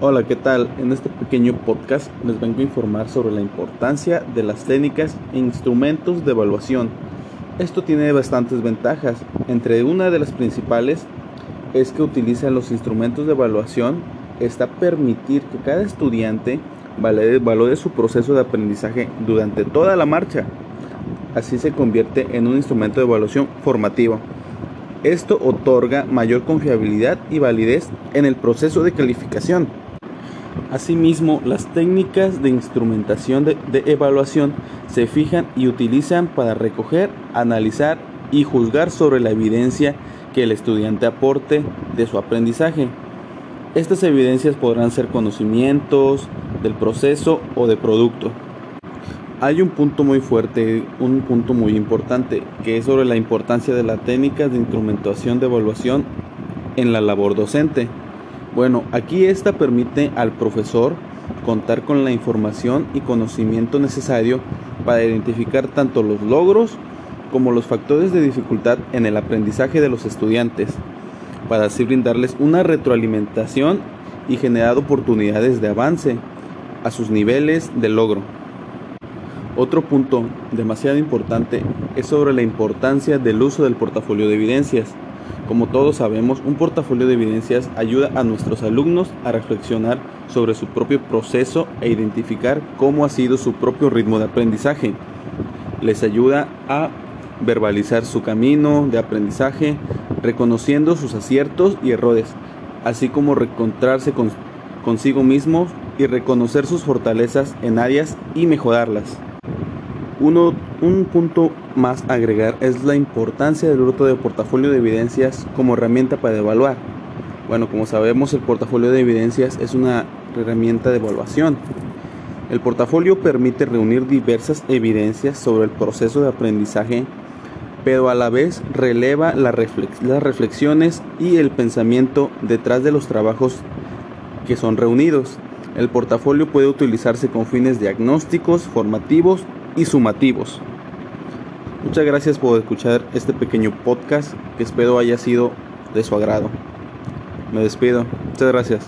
Hola, ¿qué tal? En este pequeño podcast les vengo a informar sobre la importancia de las técnicas e instrumentos de evaluación. Esto tiene bastantes ventajas. Entre una de las principales es que utilizan los instrumentos de evaluación está permitir que cada estudiante valore su proceso de aprendizaje durante toda la marcha. Así se convierte en un instrumento de evaluación formativa. Esto otorga mayor confiabilidad y validez en el proceso de calificación. Asimismo, las técnicas de instrumentación de, evaluación se fijan y utilizan para recoger, analizar y juzgar sobre la evidencia que el estudiante aporte de su aprendizaje. Estas evidencias podrán ser conocimientos del proceso o de producto. Hay un punto muy fuerte, un punto muy importante, que es sobre la importancia de la técnica de instrumentación de evaluación en la labor docente. Bueno, aquí esta permite al profesor contar con la información y conocimiento necesario para identificar tanto los logros como los factores de dificultad en el aprendizaje de los estudiantes, para así brindarles una retroalimentación y generar oportunidades de avance a sus niveles de logro. Otro punto demasiado importante es sobre la importancia del uso del portafolio de evidencias. Como todos sabemos, un portafolio de evidencias ayuda a nuestros alumnos a reflexionar sobre su propio proceso e identificar cómo ha sido su propio ritmo de aprendizaje. Les ayuda a verbalizar su camino de aprendizaje, reconociendo sus aciertos y errores, así como reencontrarse consigo mismo y reconocer sus fortalezas en áreas y mejorarlas. Uno, un punto más a agregar es la importancia del uso de portafolio de evidencias como herramienta para evaluar. Bueno, como sabemos, el portafolio de evidencias es una herramienta de evaluación. El portafolio permite reunir diversas evidencias sobre el proceso de aprendizaje, pero a la vez releva las reflexiones y el pensamiento detrás de los trabajos que son reunidos. El portafolio puede utilizarse con fines diagnósticos, formativos sumativos. Muchas gracias por escuchar este pequeño podcast que espero haya sido de su agrado. Me despido. Muchas gracias.